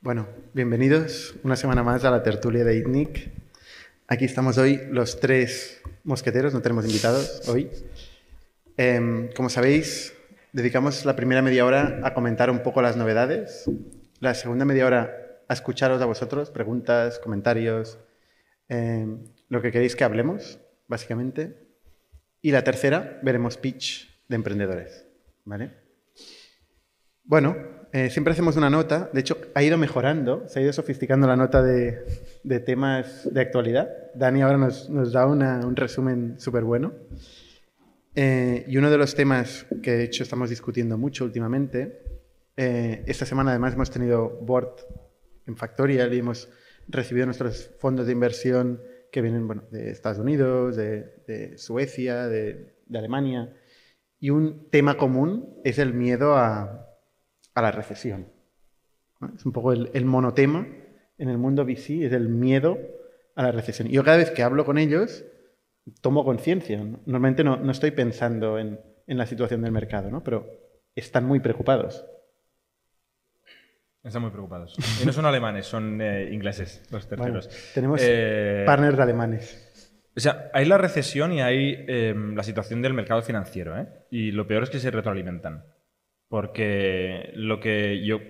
Bueno, bienvenidos una semana más a la tertulia de ITNIC. Aquí estamos hoy los tres mosqueteros, no tenemos invitados hoy. Em, como sabéis, dedicamos la primera media hora a comentar un poco las novedades, la segunda media hora a escucharos a vosotros, preguntas, comentarios, em, lo que queréis que hablemos, básicamente. Y la tercera, veremos pitch de emprendedores. ¿Vale? Bueno, eh, siempre hacemos una nota, de hecho ha ido mejorando, se ha ido sofisticando la nota de, temas de actualidad. Dani ahora nos, da un resumen súper bueno. Eh, y uno de los temas que de hecho estamos discutiendo mucho últimamente, eh, esta semana además hemos tenido board en Factorial y hemos recibido nuestros fondos de inversión que vienen bueno, de Estados Unidos, de, Suecia, de, Alemania. Y un tema común es el miedo a, la recesión. Es un poco el, monotema en el mundo VC, es el miedo a la recesión. Y yo cada vez que hablo con ellos, tomo conciencia. Normalmente no, estoy pensando en, la situación del mercado, ¿no? pero están muy preocupados. Están muy preocupados. Y no son alemanes, son eh, ingleses los terceros. tenemos eh, partners alemanes. O sea, hay la recesión y hay em, la situación del mercado financiero. ¿eh? Y lo peor es que se retroalimentan. Porque lo que yo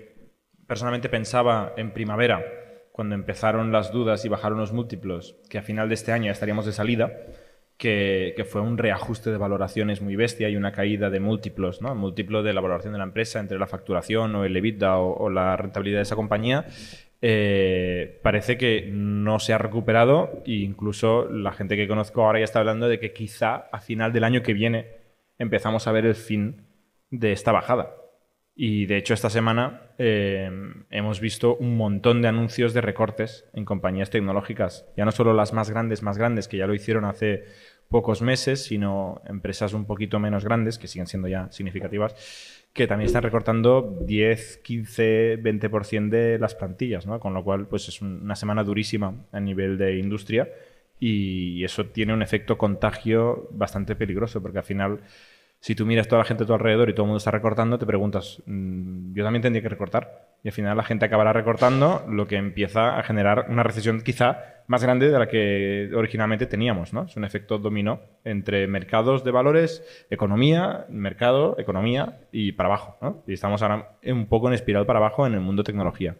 personalmente pensaba en primavera, cuando empezaron las dudas y bajaron los múltiplos, que a final de este año estaríamos de salida, que, fue un reajuste de valoraciones muy bestia y una caída de múltiplos, ¿no? múltiplo de la valoración de la empresa entre la facturación o el EBITDA o, la rentabilidad de esa compañía, eh, parece que no se ha recuperado e incluso la gente que conozco ahora ya está hablando de que quizá a final del año que viene empezamos a ver el fin de esta bajada. Y de hecho esta semana eh, hemos visto un montón de anuncios de recortes en compañías tecnológicas, ya no solo las más grandes, más grandes, que ya lo hicieron hace pocos meses, sino empresas un poquito menos grandes, que siguen siendo ya significativas, que también están recortando 10, 15, 20% de las plantillas, ¿no? Con lo cual, pues es una semana durísima a nivel de industria y eso tiene un efecto contagio bastante peligroso, porque al final si tú miras toda la gente a tu alrededor y todo el mundo está recortando, te preguntas, mm, yo también tendría que recortar. Y al final la gente acabará recortando, lo que empieza a generar una recesión quizá más grande de la que originalmente teníamos. ¿no? Es un efecto dominó entre mercados de valores, economía, mercado, economía y para abajo. ¿no? Y estamos ahora un poco en espiral para abajo en el mundo tecnología.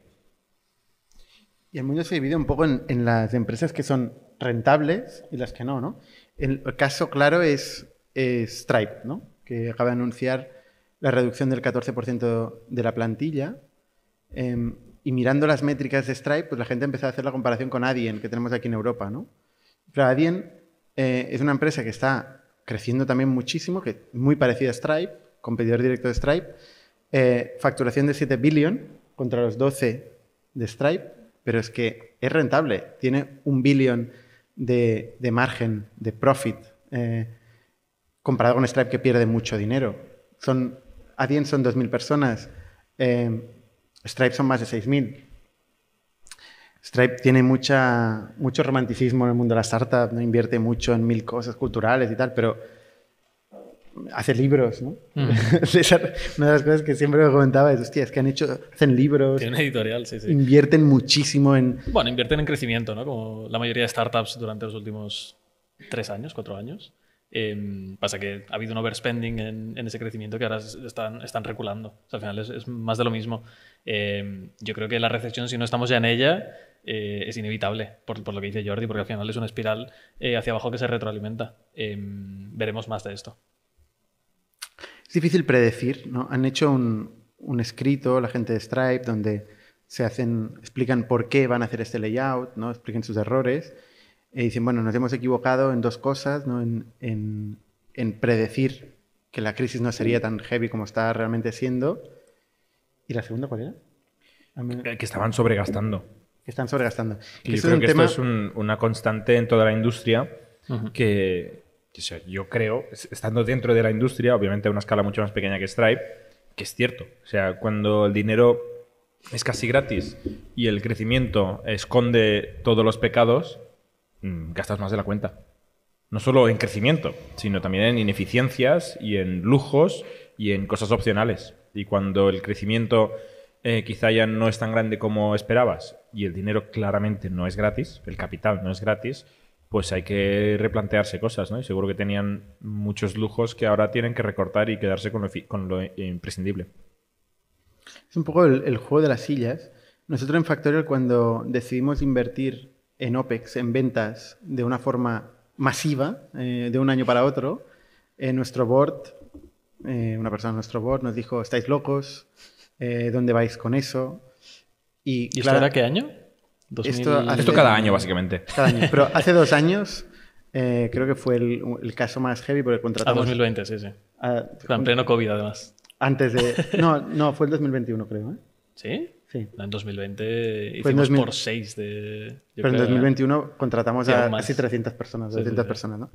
Y el mundo se divide un poco en, en las empresas que son rentables y las que no, ¿no? El caso claro es Stripe, ¿no? que acaba de anunciar la reducción del 14% de la plantilla. Em, y mirando las métricas de Stripe, pues la gente empezó a hacer la comparación con Adyen, que tenemos aquí en Europa. ¿no? Pero Adyen eh, es una empresa que está creciendo también muchísimo, que muy parecida a Stripe, competidor directo de Stripe. Eh, facturación de 7 billion contra los 12 de Stripe, pero es que es rentable. Tiene un billón de, margen, de profit. Eh, comparado con Stripe que pierde mucho dinero. Son, Adyen son 2.000 personas, eh, Stripe son más de 6.000. Stripe tiene mucha, mucho romanticismo en el mundo de la startup, ¿no? invierte mucho en mil cosas culturales y tal, pero hace libros, ¿no? Mm. una de las cosas que siempre me comentaba es, hostia, es que han hecho, hacen libros. Tiene editorial, sí, sí. Invierten muchísimo en... Bueno, invierten en crecimiento, ¿no? Como la mayoría de startups durante los últimos tres años, cuatro años. Em, pasa que ha habido un overspending en, ese crecimiento que ahora están, están reculando. al final es, más de lo mismo. Em, yo creo que la recesión, si no estamos ya en ella, eh, es inevitable, por, lo que dice Jordi, porque al final es una espiral eh, hacia abajo que se retroalimenta. Em, veremos más de esto. Es difícil predecir, ¿no? Han hecho un, un escrito, la gente de Stripe, donde se hacen, explican por qué van a hacer este layout, ¿no? explican sus errores dicen, bueno, nos hemos equivocado en dos cosas, ¿no? en, predecir que la crisis no sería tan heavy como está realmente siendo. ¿Y la segunda cuál era? Que estaban sobregastando. Que están sobregastando. Y yo creo que esto es una constante en toda la industria que, yo creo, estando dentro de la industria, obviamente a una escala mucho más pequeña que Stripe, que es cierto. O sea, cuando el dinero es casi gratis y el crecimiento esconde todos los pecados, Mm, gastas más de la cuenta. No solo en crecimiento, sino también en ineficiencias y en lujos y en cosas opcionales. Y cuando el crecimiento eh, quizá ya no es tan grande como esperabas y el dinero claramente no es gratis, el capital no es gratis, pues hay que replantearse cosas, ¿no? Y seguro que tenían muchos lujos que ahora tienen que recortar y quedarse con lo, imprescindible. Es un poco el juego de las sillas. Nosotros en Factorial cuando decidimos invertir en OPEX, en ventas, de una forma masiva, eh, de un año para otro, eh, nuestro board, eh, una persona de nuestro board nos dijo, estáis locos, Eh, ¿dónde vais con eso? ¿Y esto claro, era qué año? 2000... Esto hace- Esto cada año, básicamente. cada año. Pero hace dos años eh, creo que fue el, el caso más heavy porque A contratamos... 2020, sí, sí. a- En pleno COVID, además. antes de... No, no, fue el 2021 creo. ¿eh? ¿Sí? Sí. No, En 2020 Fue en hicimos 2000. por 6 de... yo Pero en creo, 2021 contratamos a más. casi 300 personas, Sí, sí, 200 sí. personas, ¿no?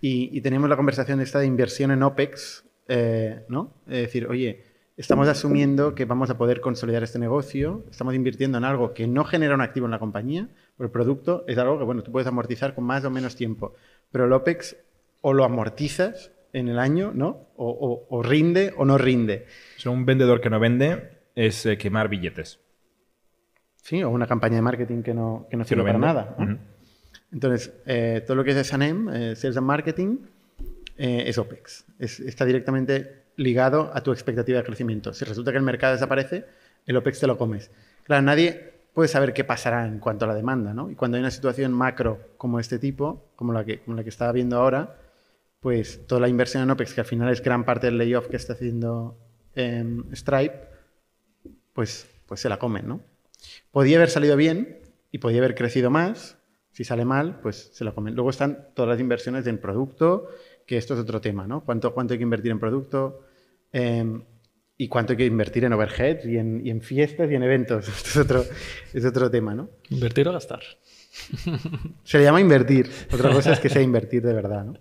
Y, y teníamos la conversación esta de inversión en OPEX, eh, ¿no? Es decir, oye, estamos asumiendo que vamos a poder consolidar este negocio, estamos invirtiendo en algo que no genera un activo en la compañía, pero el producto es algo que, bueno, tú puedes amortizar con más o menos tiempo, pero el OPEX o lo amortizas en el año, ¿no? O, o- o rinde o no rinde. Sea, un vendedor que no vende es eh, quemar billetes. Sí, o una campaña de marketing que no, que no Si no sirve para nada. Entonces, eh, todo lo que es S&M, eh, Sales and Marketing, es OPEX. Es- está directamente ligado a tu expectativa de crecimiento. Si resulta que el mercado desaparece, el OPEX te lo comes. Claro, nadie puede saber qué pasará en cuanto a la demanda, ¿no? Y cuando hay una situación macro como este tipo, como la que, como la que estaba viendo ahora, pues toda la inversión en OPEX, que al final es gran parte del layoff que está haciendo em, Stripe, pues, pues se la comen, ¿no? Podía haber salido bien y podía haber crecido más. Si sale mal, pues se la comen. Luego están todas las inversiones en producto, que esto es otro tema, ¿no? ¿Cuánto, cuánto hay que invertir en producto? Em, y cuánto hay que invertir en y en, y en fiestas y en eventos. Esto es otro, es otro tema, ¿no? ¿Invertir o gastar? Se le llama invertir. Otra cosa es que sea invertir de verdad, ¿no?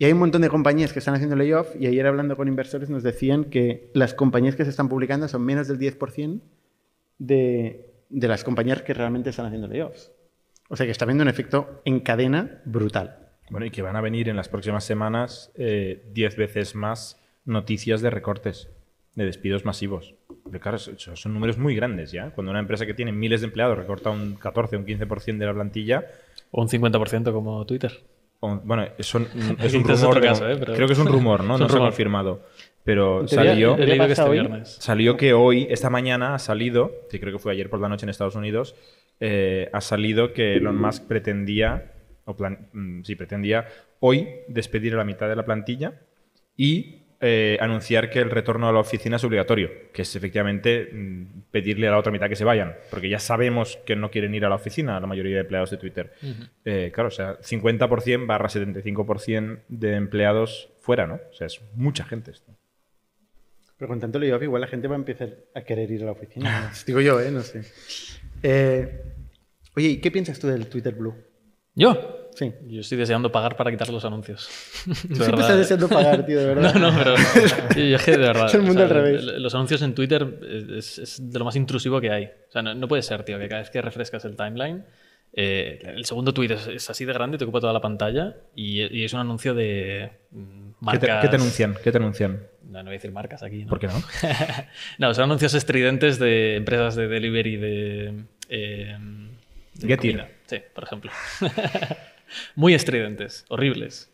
Y hay un montón de compañías que están haciendo layoff y ayer hablando con inversores nos decían que las compañías que se están publicando son menos del 10% de, de las compañías que realmente están haciendo layoffs. O sea que está habiendo un efecto en cadena brutal. Bueno, y que van a venir en las próximas semanas eh, 10 veces más noticias de recortes, de despidos masivos. Pero claro, son números muy grandes ya. Cuando una empresa que tiene miles de empleados recorta un 14 o un 15% de la plantilla, O un 50% como Twitter. Bueno, eso es un Este es rumor. otro de- caso, ¿eh? Pero- Creo que es un rumor, ¿no? No se ha confirmado. Pero salió, que este salió que hoy, esta mañana, ha salido, que creo que fue ayer por la noche en Estados Unidos, eh, ha salido que Elon Musk pretendía, o plan- mm, sí, pretendía hoy despedir a la mitad de la plantilla y eh, anunciar que el retorno a la oficina es obligatorio, que es efectivamente mm, pedirle a la otra mitad que se vayan, porque ya sabemos que no quieren ir a la oficina la mayoría de empleados de Twitter. Eh, claro, o sea, 50% barra 75% de empleados fuera, ¿no? O sea, es mucha gente esto. Pero con tanto layoff igual la gente va a empezar a querer ir a la oficina. Digo yo, ¿eh? No sé. Eh, oye, ¿y qué piensas tú del Twitter Blue? ¿Yo? Sí. Yo estoy deseando pagar para quitar los anuncios. Siempre estás deseando pagar, tío, de verdad. No, no, pero yo, yo es que de verdad. Es el mundo o sea, al revés. Los anuncios en Twitter es, es de lo más intrusivo que hay. O sea, no, no puede ser, tío, que cada vez que refrescas el timeline, eh, el segundo tweet es, es así de grande, te ocupa toda la pantalla y, y es un anuncio de mm, ¿Qué te, marcas. qué te anuncian? ¿Qué te anuncian? No, no voy a decir marcas aquí. ¿no? ¿Por qué no? no, son anuncios estridentes de empresas de delivery de. eh, de. Sí, por ejemplo. Muy estridentes, horribles.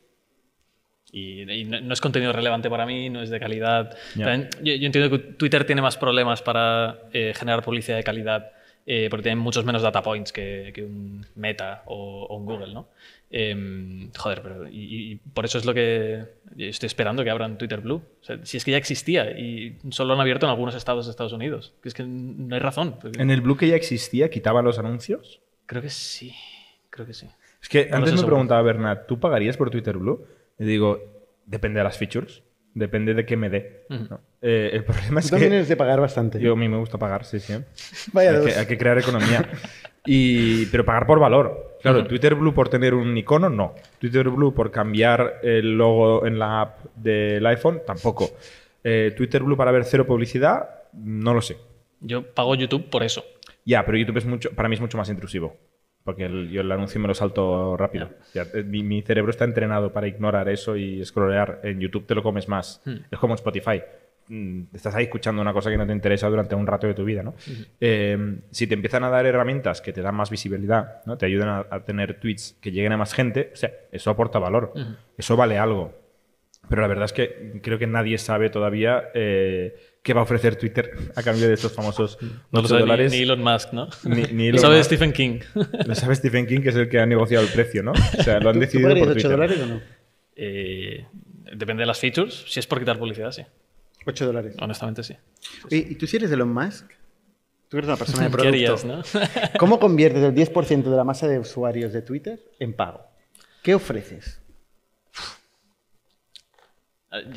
Y, y no, no es contenido relevante para mí, no es de calidad. También, yo, yo entiendo que Twitter tiene más problemas para eh, generar publicidad de calidad, eh, porque tienen muchos menos data points que, que un Meta o, o un Google, ¿no? Em, joder, pero y, y por eso es lo que estoy esperando que abran Twitter Blue. O sea, si es que ya existía y solo lo han abierto en algunos estados de Estados Unidos. Que es que no hay razón. porque- ¿En el Blue que ya existía quitaban los anuncios? Creo que sí. Creo que sí. Es que No antes sé me seguro. preguntaba Bernat, ¿tú pagarías por Twitter Blue? Y digo, depende de las features, depende de qué me dé. ¿no? Eh, el problema es Tú también que eres de pagar bastante. yo, a mí me gusta pagar, sí, sí. Vaya hay, dos. que, hay que crear economía. Y, pero pagar por valor. Claro, Twitter Blue por tener un icono, no. Twitter Blue por cambiar el logo en la app del iPhone, tampoco. Eh, Twitter Blue para ver cero publicidad, no lo sé. Yo pago YouTube por eso. Ya, pero YouTube es mucho, para mí es mucho más intrusivo. Porque el- yo el anuncio me lo salto rápido. Ya, eh, mi, mi cerebro está entrenado para ignorar eso y scrollear. En YouTube te lo comes más. Es como Spotify. mm, estás ahí escuchando una cosa que no te interesa durante un rato de tu vida, ¿no? Eh, si te empiezan a dar herramientas que te dan más visibilidad, ¿no? Te ayudan a, a tener tweets que lleguen a más gente, o sea, eso aporta valor, eso vale algo. Pero la verdad es que creo que nadie sabe todavía eh, qué va a ofrecer Twitter a cambio de estos famosos No lo 8 sabe ni, dólares. ni Elon Musk, ¿no? Ni- ni Lo sabe Musk. Stephen King. Lo sabe Stephen King, que es el que ha negociado el precio, ¿no? O sea, lo han ¿Tú, tú decidido por 8 Twitter. dólares o no? Eh, depende de las features. Si es por quitar publicidad, sí. 8 dólares. Honestamente, sí. Oye, ¿Y tú si eres Elon Musk? Tú eres una persona de ¿Qué producto. harías, no? ¿Cómo conviertes el 10% de la masa de usuarios de Twitter en pago? ¿Qué ofreces?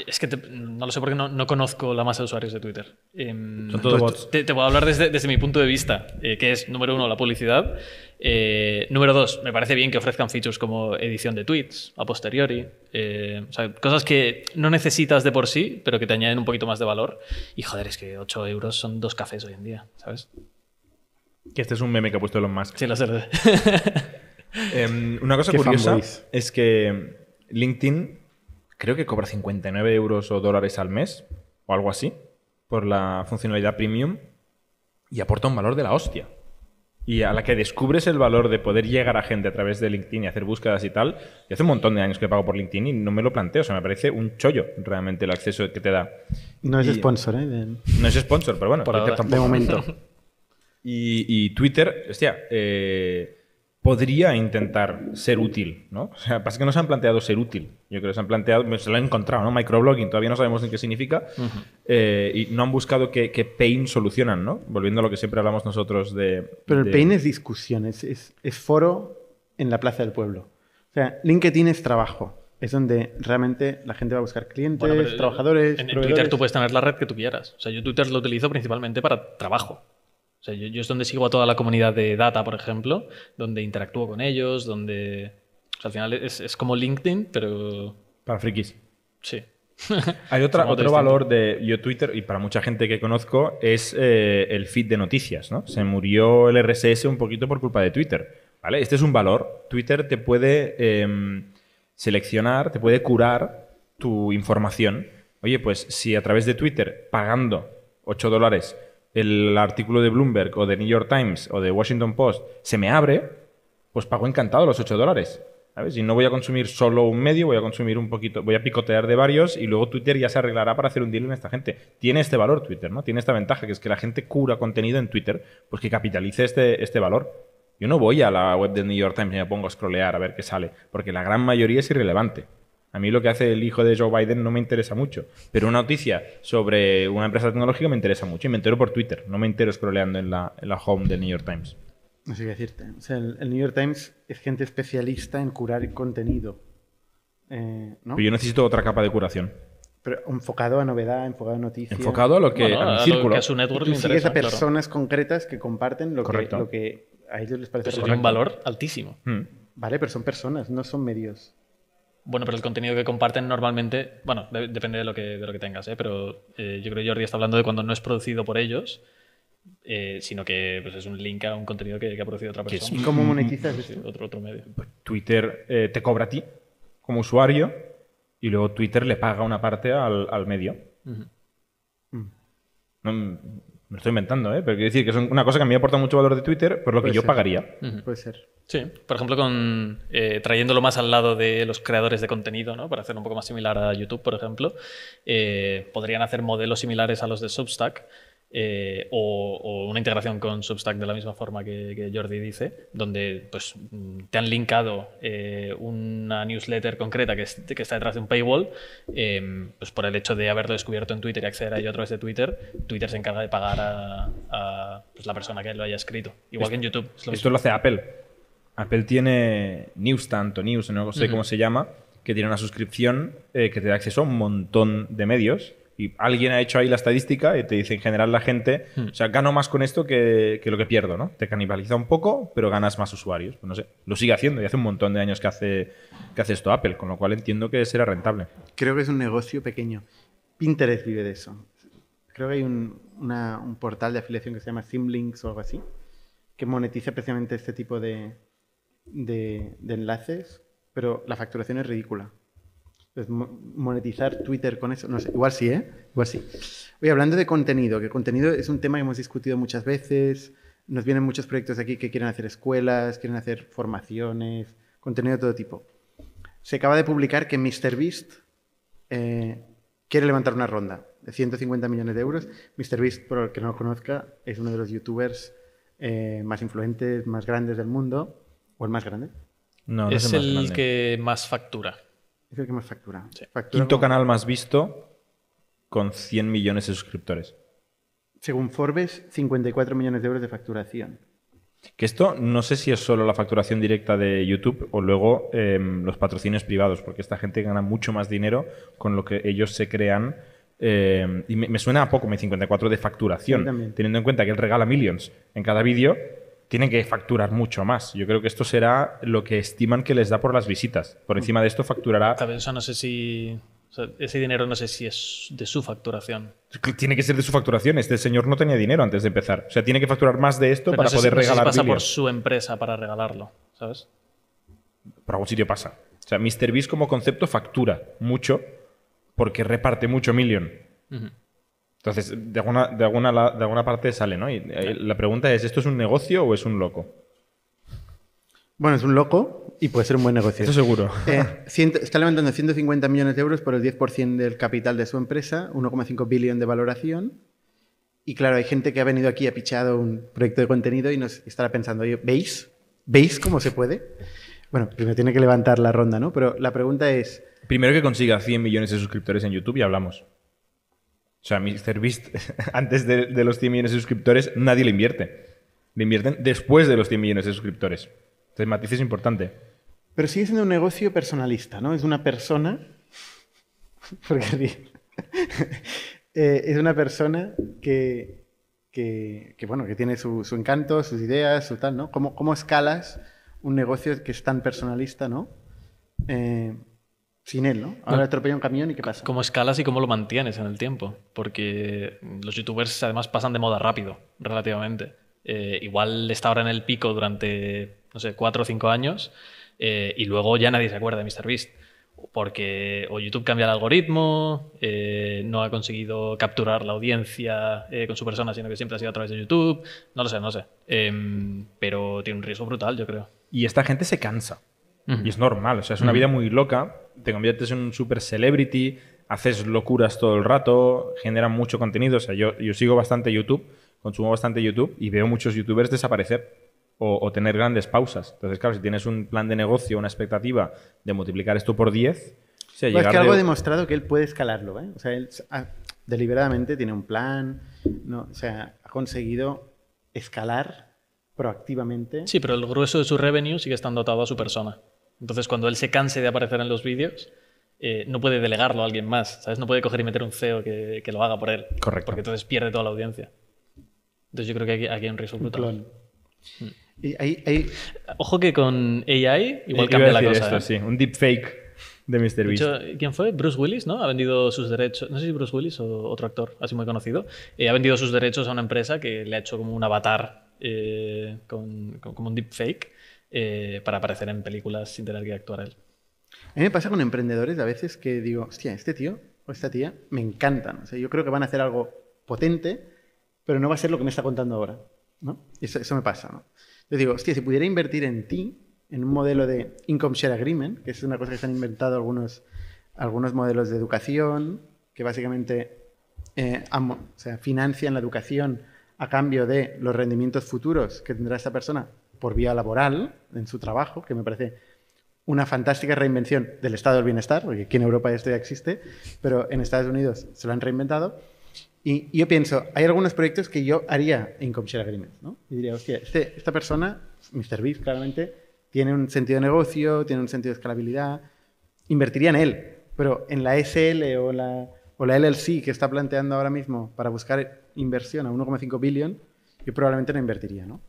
Es que te- no lo sé porque no, no conozco la masa de usuarios de Twitter. Em, Son todos bots. Te, te voy a hablar desde, desde mi punto de vista, eh, que es, número uno, la publicidad. Eh, número dos, me parece bien que ofrezcan features como edición de tweets a posteriori. eh, o sea, cosas que no necesitas de por sí, pero que te añaden un poquito más de valor. Y joder, es que 8 euros son dos cafés hoy en día, ¿sabes? Que este es un meme que ha puesto Elon Musk. Sí, lo sé. Em, una cosa Qué curiosa fanboys. es que LinkedIn creo que cobra 59 euros o dólares al mes o algo así por la funcionalidad premium y aporta un valor de la hostia. Y a la que descubres el valor de poder llegar a gente a través de LinkedIn y hacer búsquedas y tal, y hace un montón de años que pago por LinkedIn y no me lo planteo. O sea, me parece un chollo realmente el acceso que te da. No es Y- sponsor, ¿eh? De, No es sponsor, pero bueno, Por Twitter ahora. tampoco. de momento. Y, y Twitter, hostia, eh, podría intentar ser útil, ¿no? O sea, pasa que no se han planteado ser útil. Yo creo que se han planteado, pues, se lo han encontrado, ¿no? Microblogging, todavía no sabemos ni qué significa. eh, y no han buscado qué, qué pain solucionan, ¿no? Volviendo a lo que siempre hablamos nosotros de... Pero el de- pain es discusión, es, es- es foro en la plaza del pueblo. O sea, LinkedIn es trabajo. Es donde realmente la gente va a buscar clientes, Bueno, trabajadores, En, en. Twitter tú puedes tener la red que tú quieras. O sea, yo Twitter lo utilizo principalmente para trabajo. O sea, yo, yo es donde sigo a toda la comunidad de data, por ejemplo, donde interactúo con ellos, donde... o sea, al final es, es como LinkedIn, pero Para frikis. sí. Hay otra, otro valor de yo Twitter, y para mucha gente que conozco, es eh, el feed de noticias, ¿no? Se murió el RSS un poquito por culpa de Twitter, ¿vale? Este es un valor. Twitter te puede em, seleccionar, te puede curar tu información. Oye, pues si a través de Twitter, pagando 8 dólares, el artículo de Bloomberg o de New York Times o de Washington Post se me abre, pues pago encantado los 8 dólares. ¿Sabes? Y no voy a consumir solo un medio, voy a consumir un poquito, voy a picotear de varios y luego Twitter ya se arreglará para hacer un deal en esta gente. Tiene este valor Twitter, ¿no? Tiene esta ventaja, que es que la gente cura contenido en Twitter, pues que capitalice este, este valor. Yo no voy a la web del New York Times y me pongo a scrollear a ver qué sale, porque la gran mayoría es irrelevante. A mí lo que hace el hijo de Joe Biden no me interesa mucho, pero una noticia sobre una empresa tecnológica me interesa mucho y me entero por Twitter, no me entero scrolleando en la, en la home del New York Times. No sé qué decirte. O sea, el, el New York Times es gente especialista en curar contenido. Eh, ¿no? Pero yo necesito otra capa de curación. Pero enfocado a novedad, enfocado a noticias. Enfocado a lo que Bueno, a a lo círculo. que a su network Tú le sigues interesa, a claro. personas concretas que comparten lo que, lo que a ellos les parece Eso tiene un valor altísimo. Mm. Vale, pero son personas, no son medios. Bueno, pero el contenido que comparten normalmente, bueno, de- depende de lo que, de lo que tengas, ¿eh? pero eh, yo creo que Jordi está hablando de cuando no es producido por ellos, eh, sino que pues, es un link a un contenido que, que ha producido otra persona. ¿Y cómo monetizas Sí, esto? otro, otro medio. Twitter eh, te cobra a ti como usuario y luego Twitter le paga una parte al, al medio. No, me lo estoy inventando, ¿eh? pero quiero decir que es una cosa que a mí me aporta mucho valor de Twitter, por lo que yo ser. pagaría. Puede ser. Sí, por ejemplo, con eh, trayéndolo más al lado de los creadores de contenido, ¿no? para hacerlo un poco más similar a YouTube, por ejemplo, eh, podrían hacer modelos similares a los de Substack eh, o, o una integración con Substack de la misma forma que, que Jordi dice, donde pues, te han linkado eh, una newsletter concreta que, es- que está detrás de un paywall, eh, pues por el hecho de haberlo descubierto en Twitter y acceder a ello a través de Twitter, Twitter se encarga de pagar a, a, pues, la persona que lo haya escrito. Igual que en YouTube. es lo Esto mismo. lo hace Apple. Apple tiene Newsstand o News, no sé cómo se llama, que tiene una suscripción eh, que te da acceso a un montón de medios. Y alguien ha hecho ahí la estadística y te dice en general la gente, o sea, gano más con esto que, que lo que pierdo, ¿no? Te canibaliza un poco, pero ganas más usuarios. Pues no sé, lo sigue haciendo y hace un montón de años que hace, que hace esto Apple, con lo cual entiendo que será rentable. Creo que es un negocio pequeño. Pinterest vive de eso. Creo que hay un, una- un portal de afiliación que se llama Simlinks o algo así, que monetiza precisamente este tipo de, de- de enlaces, pero la facturación es ridícula. Monetizar Twitter con eso, no sé, igual sí, ¿eh? Igual sí. Oye, hablando de contenido, que contenido es un tema que hemos discutido muchas veces, nos vienen muchos proyectos aquí que quieren hacer escuelas, quieren hacer formaciones, contenido de todo tipo. Se acaba de publicar que MrBeast eh, quiere levantar una ronda de 150 millones de euros. MrBeast, por el que no lo conozca, es uno de los youtubers eh, más influentes, más grandes del mundo, o el más grande. No, no es el que más factura. Es el que más factura. Sí. Factura Quinto como- canal más visto con 100 millones de suscriptores. Según Forbes, 54 millones de euros de facturación. Que esto no sé si es solo la facturación directa de YouTube o luego em, los patrocinios privados, porque esta gente gana mucho más dinero con lo que ellos se crean. em, y me, me suena a poco, mi 54 de facturación. Sí, teniendo en cuenta que él regala millions en cada vídeo, tienen que facturar mucho más. Yo creo que esto será lo que estiman que les da por las visitas. Por encima de esto facturará. No sé si. o sea, ese dinero no sé si es de su facturación. Tiene que ser de su facturación. Este señor no tenía dinero antes de empezar. O sea, tiene que facturar más de esto Pero para no sé si- poder no sé si regalar pasa por su empresa para regalarlo, ¿sabes? por algún sitio pasa. O sea, MrBeast como concepto factura mucho porque reparte mucho Million. Entonces, de alguna, de alguna, la- de alguna parte sale, ¿no? Y la pregunta es, ¿esto es un negocio o es un loco? Bueno, es un loco y puede ser un buen negocio. Eso seguro. Eh, ciento- está levantando 150 millones de euros por el 10% del capital de su empresa, 1,5 billón de valoración. Y claro, hay gente que ha venido aquí, ha pichado un proyecto de contenido y nos estará pensando, oye, ¿veis? ¿Veis cómo se puede? Bueno, primero tiene que levantar la ronda, ¿no? Pero la pregunta es, Primero que consiga 100 millones de suscriptores en YouTube y hablamos. O sea, MrBeast, antes de, de los 100 millones de suscriptores, nadie le invierte. Le invierten después de los 100 millones de suscriptores. Entonces, matiz es importante. pero sigue siendo un negocio personalista, ¿no? Es una persona, porque? Eh, es una persona que, que, que, bueno, que tiene su, su encanto, sus ideas, su tal, ¿no? ¿Cómo, cómo escalas un negocio que es tan personalista, ¿no? Eh, sin él, ¿no? Ahora No. atropella un camión y ¿qué pasa? ¿Cómo escalas y cómo lo mantienes en el tiempo? Porque los youtubers además pasan de moda rápido, relativamente. Eh, igual está ahora en el pico durante, no sé, cuatro o cinco años eh, y luego ya nadie se acuerda de MrBeast. Porque o YouTube cambia el algoritmo, eh, no ha conseguido capturar la audiencia eh, con su persona, sino que siempre ha sido a través de YouTube. No lo sé, no lo sé. Em, pero tiene un riesgo brutal, yo creo. Y esta gente se cansa. Y es normal, o sea, es una vida muy loca. Te conviertes en un super celebrity, haces locuras todo el rato, generan mucho contenido. O sea, yo, yo sigo bastante YouTube, consumo bastante YouTube y veo muchos youtubers desaparecer o, o tener grandes pausas. Entonces, claro, si tienes un plan de negocio, una expectativa de multiplicar esto por 10, o sea, es que algo de- ha demostrado que él puede escalarlo, ¿eh? O sea, él ah, deliberadamente tiene un plan, ¿no? O sea, ha conseguido escalar proactivamente. Sí, pero el grueso de su revenue sigue estando atado a su persona. Entonces, cuando él se canse de aparecer en los vídeos, eh, no puede delegarlo a alguien más, ¿sabes? No puede coger y meter un CEO que, que lo haga por él. Correcto. Porque entonces pierde toda la audiencia. Entonces yo creo que aquí, aquí hay un riesgo brutal. clon. Y ahí, ahí- Ojo que con AI igual Iba a cambia la decir cosa. esto, ¿eh? sí, un deepfake de De MrBeast. hecho, ¿quién fue? Bruce Willis, ¿no? Ha vendido sus derechos. No sé si Bruce Willis o otro actor, así muy conocido. eh, ha vendido sus derechos a una empresa que le ha hecho como un avatar eh, con, con- como un deepfake eh, para aparecer en películas sin tener que actuar él. a mí me pasa con emprendedores a veces que digo, hostia, este tío o esta tía me encantan. Yo creo que van a hacer algo potente, pero no va a ser lo que me está contando ahora. ¿no? Eso, me pasa. ¿no? Yo digo, hostia, si pudiera invertir en ti, en un modelo de Income Share Agreement, que es una cosa que se han inventado algunos, algunos modelos de educación, que básicamente eh, o financian la educación a cambio de los rendimientos futuros que tendrá esta persona por vía laboral en su trabajo, que me parece una fantástica reinvención del estado del bienestar, porque aquí en Europa esto ya existe, pero en Estados Unidos se lo han reinventado. Y yo pienso, hay algunos proyectos que yo haría Income Share Agreements, ¿no? Y diría, hostia, este- esta persona, MrBeast claramente, tiene un sentido de negocio, tiene un sentido de escalabilidad, invertiría en él, pero en la SL o la, o la LLC que está planteando ahora mismo para buscar inversión a 1,5 billón, yo probablemente no invertiría, ¿no?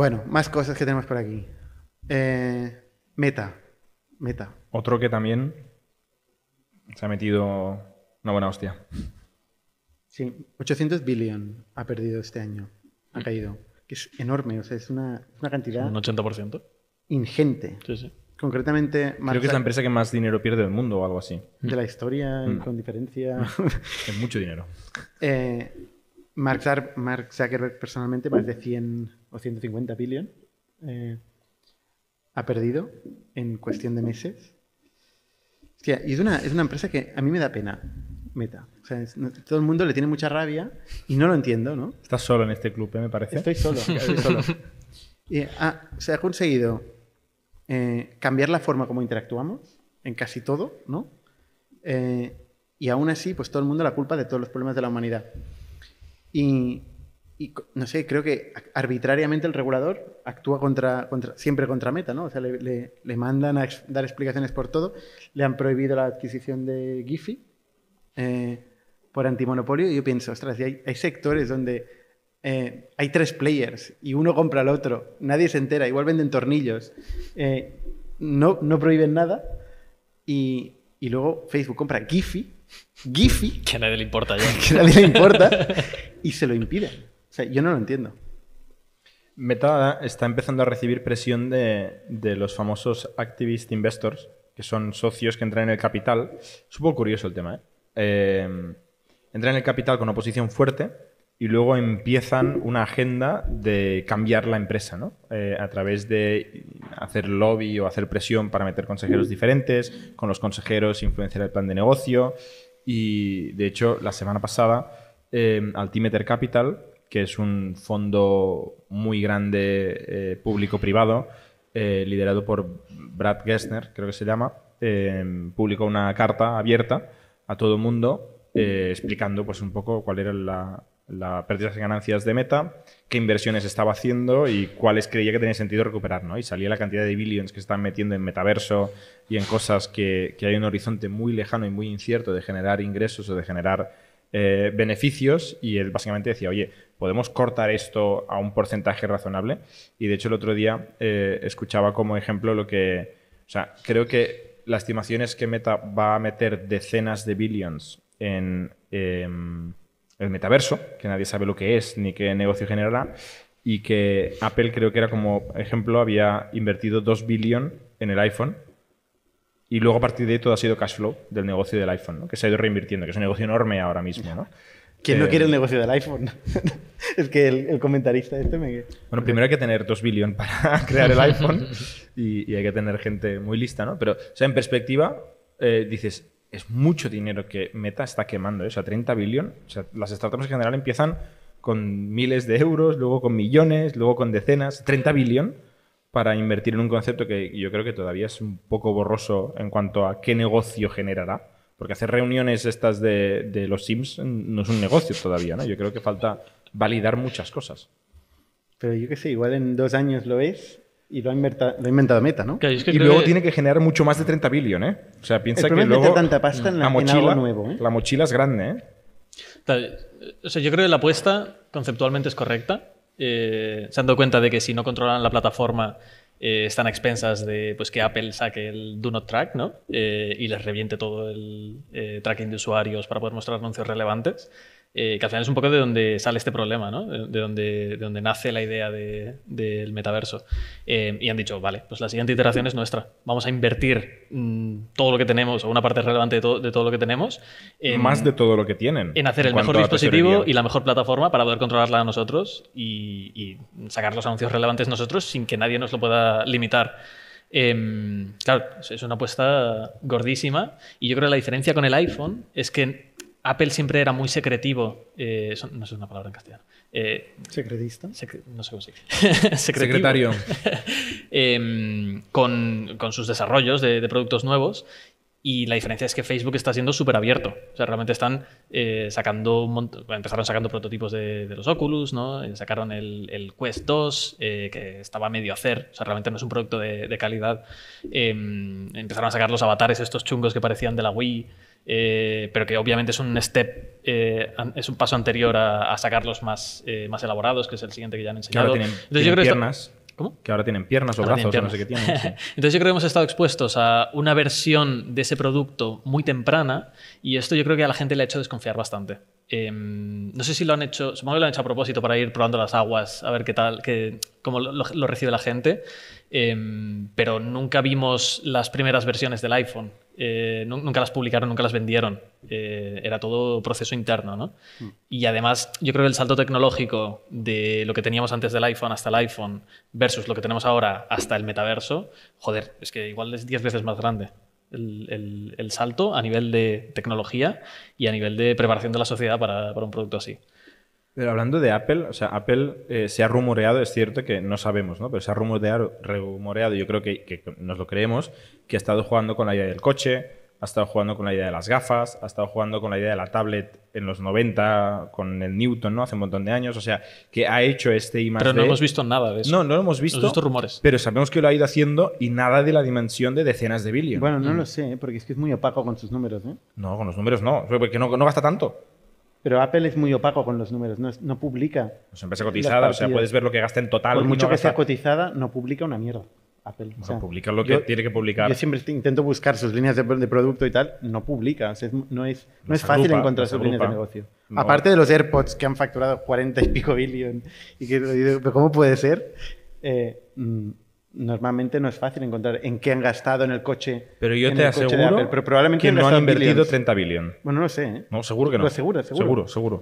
Bueno, más cosas que tenemos por aquí. Eh, meta. Meta. Otro que también se ha metido una buena hostia. Sí, 800 billion ha perdido este año. Ha caído. Que es enorme, o sea, es una, una cantidad Un 80%. ingente. Sí, sí. concretamente Creo que es la empresa que más dinero pierde del mundo o algo así. de la historia, Mm. con diferencia. Es mucho dinero. Eh, Mark, Mark Zuckerberg personalmente más de 100 o 150 billion eh, ha perdido en cuestión de meses. Hostia, y es una, es una empresa que a mí me da pena, Meta. O sea, es- no- todo el mundo le tiene mucha rabia y no lo entiendo, ¿no? Estás solo en este club, ¿eh? me parece. Estoy solo, estoy solo. Y, ah, se ha conseguido eh, cambiar la forma como interactuamos en casi todo, ¿no? Eh, y aún así, pues todo el mundo la culpa de todos los problemas de la humanidad. Y, y no sé, creo que arbitrariamente el regulador actúa contra, contra, siempre contra Meta, ¿no? O sea, le, le- le mandan a ex- dar explicaciones por todo, le han prohibido la adquisición de Giphy eh, por antimonopolio y yo pienso, ostras, hay, hay sectores donde eh, hay tres players y uno compra al otro, nadie se entera, igual venden tornillos, eh, no, no prohíben nada y, y luego Facebook compra Giphy, Giphy, Que a nadie le importa ya. que a nadie le importa, y se lo impiden. Yo no lo entiendo. Meta está empezando a recibir presión de, de los famosos activist investors, que son socios que entran en el capital. Es un poco curioso el tema, ¿eh? Eh, entran en el capital con oposición fuerte y luego empiezan una agenda de cambiar la empresa, ¿no? Eh, a través de hacer lobby o hacer presión para meter consejeros diferentes, con los consejeros influenciar el plan de negocio. Y de hecho, la semana pasada, eh, Altimeter Capital, que es un fondo muy grande eh, público-privado, eh, liderado por Brad Gessner, creo que se llama, eh, publicó una carta abierta a todo el mundo eh, explicando pues, un poco cuál era la, la pérdidas y ganancias de Meta, qué inversiones estaba haciendo y cuáles creía que tenía sentido recuperar. ¿no? Y salía la cantidad de billions que están metiendo en metaverso y en cosas que, que hay un horizonte muy lejano y muy incierto de generar ingresos o de generar eh, beneficios y él básicamente decía, oye, podemos cortar esto a un porcentaje razonable. Y de hecho el otro día eh, escuchaba como ejemplo lo que, o sea, creo que la estimación es que Meta va a meter decenas de billions en em, el metaverso, que nadie sabe lo que es ni qué negocio generará, y que Apple creo que era como ejemplo, había invertido 2 billion en el iPhone y luego a partir de ahí todo ha sido cash flow del negocio del iPhone, ¿no? que se ha ido reinvirtiendo, que es un negocio enorme ahora mismo. ¿no? ¿Quién no Eh, quiere el negocio del iPhone? es que el, el comentarista este me... Bueno, primero hay que tener 2 billion para crear el iPhone y, y hay que tener gente muy lista, ¿no? Pero, o sea, en perspectiva, eh, dices, es mucho dinero que Meta está quemando, ¿eh? o sea, 30 billion. O sea, las startups en general empiezan con miles de euros, luego con millones, luego con decenas, 30 billion para invertir en un concepto que yo creo que todavía es un poco borroso en cuanto a qué negocio generará. Porque hacer reuniones estas de, de los Sims no es un negocio todavía, ¿no? Yo creo que falta validar muchas cosas. Pero yo qué sé, igual en dos años lo es y lo ha, inverta- lo ha inventado Meta, ¿no? Claro, yo es que y luego que- tiene que generar mucho más de 30 billion, ¿eh? O sea, piensa El que es luego tanta pasta en la- en mochila, algo nuevo, ¿eh? la mochila es grande, ¿eh? Claro, o sea, yo creo que la apuesta conceptualmente es correcta. Eh, se han dado cuenta de que si no controlan la plataforma eh, están a expensas de pues, que Apple saque el Do Not Track ¿no? Eh, y les reviente todo el eh, tracking de usuarios para poder mostrar anuncios relevantes. Eh, que al final es un poco de donde sale este problema, ¿no? de, de donde, de donde nace la idea de- del metaverso. Eh, y han dicho, vale, pues la siguiente iteración es nuestra. Vamos a invertir mm, todo lo que tenemos, o una parte relevante de, to- de todo lo que tenemos, en, más de todo lo que tienen. en hacer el mejor dispositivo y la mejor plataforma para poder controlarla a nosotros y, y sacar los anuncios relevantes nosotros sin que nadie nos lo pueda limitar. Em, claro, es una apuesta gordísima y yo creo que la diferencia con el iPhone es que Apple siempre era muy secretivo. eh, eso no sé una palabra en castellano. Eh, Secretista. secre- no sé cómo se dice. Secretario. Em, con, con sus desarrollos de, de productos nuevos. Y la diferencia es que Facebook está siendo súper abierto. O sea, realmente están eh, sacando un mont- bueno, empezaron sacando prototipos de, de los Oculus, ¿no? Eh, Sacaron el, el Quest 2, eh, que estaba a medio hacer. O sea, realmente no es un producto de, de calidad. Em, empezaron a sacar los avatares estos chungos que parecían de la Wii. Eh, pero que obviamente es un step, eh, es un paso anterior a, a sacarlos más, eh, más elaborados, que es el siguiente que ya han Que ahora enseñado. tienen, Entonces, tienen yo creo que está- piernas. ¿Cómo? Que ahora tienen piernas o Ahora brazos tienen o no sé qué piernas. tienen. sí. Entonces yo creo que hemos estado expuestos a una versión de ese producto muy temprana y esto yo creo que a la gente le ha hecho desconfiar bastante. em, no sé si lo han hecho, supongo que lo han hecho a propósito para ir probando las aguas, a ver qué tal, qué, cómo lo, lo recibe la gente, em, pero nunca vimos las primeras versiones del iPhone. Eh, nu- nunca las publicaron, nunca las vendieron. Eh, era todo proceso interno, ¿no? Y además, yo creo que el salto tecnológico de lo que teníamos antes del iPhone hasta el iPhone versus lo que tenemos ahora hasta el metaverso, joder, es que igual es 10 veces más grande el, el- el salto a nivel de tecnología y a nivel de preparación de la sociedad para, para un producto así. Pero hablando de Apple, o sea, Apple eh, se ha rumoreado, es cierto que no sabemos, ¿no? Pero se ha rumoreado, rumoreado yo creo que, que nos lo creemos, que ha estado jugando con la idea del coche, ha estado jugando con la idea de las gafas, ha estado jugando con la idea de la tablet en los 90, con el Newton, ¿no? Hace un montón de años, o sea, que ha hecho este I Pero no hemos visto nada de eso. No, no lo hemos visto. Hemos visto rumores. Pero sabemos que lo ha ido haciendo y nada de la dimensión de decenas de billion. Bueno, no lo sé, ¿eh? porque es que es muy opaco con sus números. ¿eh? No, con los números no, porque no, no gasta tanto. Pero Apple es muy opaco con los números, no, es- no publica. Es empresa cotizada, o sea, puedes ver lo que gasta en total. Por mucho no que gasta- sea cotizada, no publica una mierda. Apple. O Bueno, sea, publica lo que yo- tiene que publicar. Yo siempre te- intento buscar sus líneas de, de producto y tal, no publica. o sea, no es, no es fácil agrupa, encontrar sus líneas de negocio. No. Aparte de los AirPods que han facturado 40 y pico billion. Y que, ¿pero ¿Cómo puede ser? Eh, mm, normalmente no es fácil encontrar en qué han gastado en el coche. Pero yo en te el coche de aseguro Apple, pero probablemente que no han invertido billions. 30 billion. Bueno, no lo sé. ¿eh? No, seguro que no. Lo aseguro, seguro. Seguro, seguro.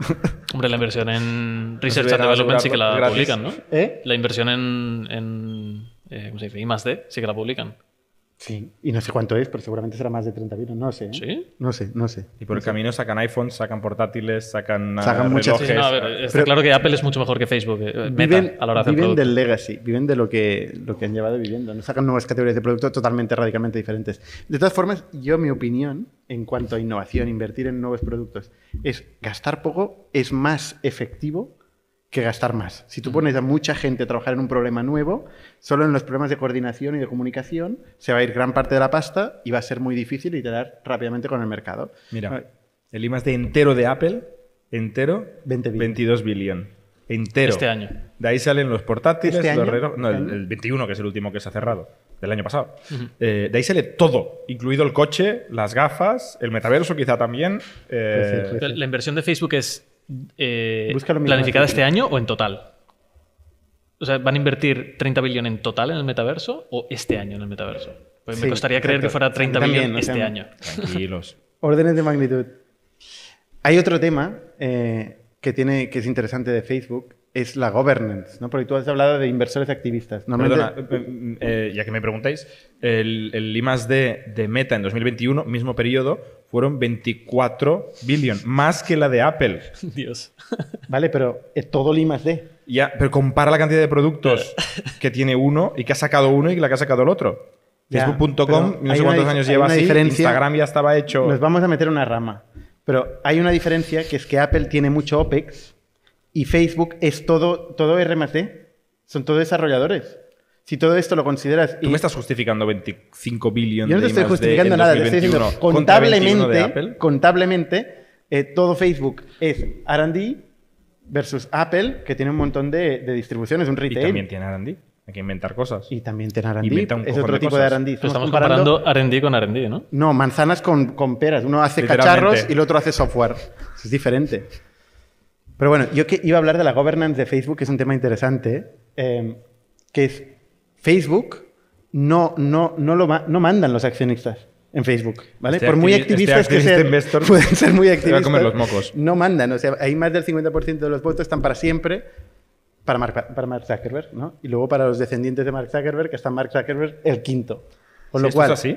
Hombre, la inversión en Research and Development sí que la publican. ¿no? ¿Eh? La inversión en, en eh, ¿cómo se dice? I más D sí que la publican. Sí. Y no sé cuánto es, pero seguramente será más de 30 billion. No sé. ¿eh? ¿Sí? No sé, no sé. Y por el camino sacan iPhones, sacan portátiles, sacan, ah, Sacan muchas- relojes. Sí, no, a ver, está Pero- claro que Apple es mucho mejor que Facebook, eh, Meta, viven, a la hora de hacer viven del legacy, viven de lo que, lo que han llevado viviendo. No sacan nuevas categorías de producto totalmente, radicalmente diferentes. De todas formas, yo, mi opinión, en cuanto a innovación, invertir en nuevos productos, es gastar poco es más efectivo que gastar más. Si tú pones a mucha gente a trabajar en un problema nuevo, solo en los problemas de coordinación y de comunicación se va a ir gran parte de la pasta y va a ser muy difícil iterar rápidamente con el mercado. Mira, el I de entero de Apple, entero, 20 billion. 22 billion. Entero. Este año. De ahí salen los portátiles, ¿Este los relojes. No, el, el 21, que es el último que se ha cerrado, del año pasado. Eh, de ahí sale todo, incluido el coche, las gafas, el metaverso quizá también. eh, Pues sí, La inversión de Facebook es eh, planificada este año o en total. O sea, ¿van a invertir 30 billones en total en el metaverso o este año en el metaverso? Pues me costaría creer que fuera 30 También, billones o sea, este año. Tranquilos. Órdenes de magnitud. Hay otro tema eh, que, tiene, que es interesante de Facebook, es la governance, ¿no? Porque tú has hablado de inversores activistas. Normalmente- Perdona, eh, eh, ya que me preguntáis, el, el I más D de Meta en 2021, mismo periodo, fueron 24 billion, más que la de Apple. Dios. Vale, pero es todo el I más D. Ya, pero compara la cantidad de productos que tiene uno y que ha sacado uno y la que ha sacado el otro. Ya, Facebook.com, no sé cuántos años lleva así, Instagram ya estaba hecho. Nos vamos a meter una rama. Pero hay una diferencia que es que Apple tiene mucho OPEX y Facebook es todo, todo R más D. Son todos desarrolladores. Si todo esto lo consideras... Tú y- me estás justificando 25 billion Yo no de te estoy justificando nada, te estoy 2021 diciendo contra 21 de contablemente, contablemente eh, todo Facebook es R&D versus Apple, que tiene un montón de, de distribuciones, un Y retail. también tiene R&D. Hay que inventar cosas. Y también tiene R&D. Es otro de tipo de. R&D. Pero estamos comparando R&D con R&D, ¿no? No, manzanas con, con peras. Uno hace cacharros y el otro hace software. Eso es diferente. Pero bueno, yo que iba a hablar de la governance de Facebook, que es un tema interesante, eh, que es Facebook no, no, no, lo no mandan los accionistas en Facebook, ¿vale? Este Por muy activi- activistas este que sean, pueden ser muy activistas, comer los mocos. no mandan. O sea, hay más del 50% de los votos están para siempre para Mark, para Mark Zuckerberg, ¿no? Y luego para los descendientes de Mark Zuckerberg, que está Mark Zuckerberg el quinto. Con ¿Sí, lo esto cual, es así?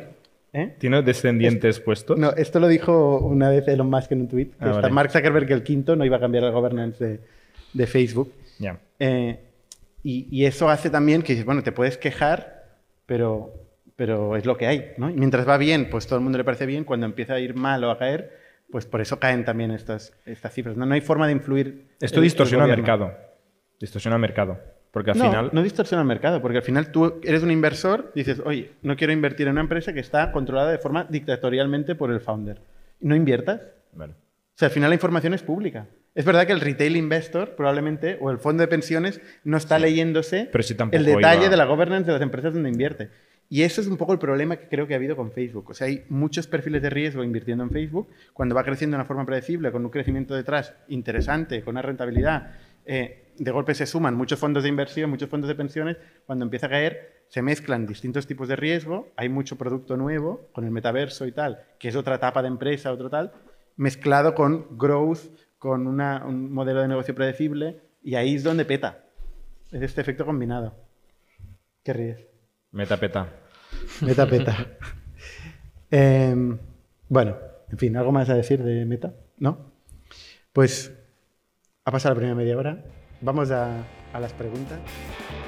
¿eh? ¿Tiene descendientes puestos? No, esto lo dijo una vez Elon Musk en un tweet. Que Ah, está vale. Mark Zuckerberg el quinto no iba a cambiar la governance de, de Facebook. Ya. Eh, y, y eso hace también que, bueno, te puedes quejar, pero, pero es lo que hay, ¿no? Y mientras va bien, pues todo el mundo le parece bien. Cuando empieza a ir mal o a caer, pues por eso caen también estas, estas cifras. No, no hay forma de influir. Esto el- distorsiona el mercado. Distorsiona el mercado. Porque al no, final. no distorsiona el mercado, porque al final tú eres un inversor, dices, oye, no quiero invertir en una empresa que está controlada de forma dictatorialmente por el founder. No inviertas. Vale. O sea, al final la información es pública. Es verdad que el retail investor probablemente, o el fondo de pensiones, no está leyéndose Pero el detalle iba- de la governance de las empresas donde invierte. Y eso es un poco el problema que creo que ha habido con Facebook. O sea, hay muchos perfiles de riesgo invirtiendo en Facebook. Cuando va creciendo de una forma predecible, con un crecimiento detrás interesante, con una rentabilidad, eh, de golpe se suman muchos fondos de inversión, muchos fondos de pensiones. Cuando empieza a caer, se mezclan distintos tipos de riesgo. Hay mucho producto nuevo con el metaverso y tal, que es otra etapa de empresa, otro tal, mezclado con growth, con un modelo de negocio predecible. Y ahí es donde peta. Es este efecto combinado. ¿Qué ríes? Meta peta. Meta, peta. Em, bueno, en fin, ¿algo más a decir de meta? ¿No? Pues ha pasado la primera media hora. Vamos a, a las preguntas.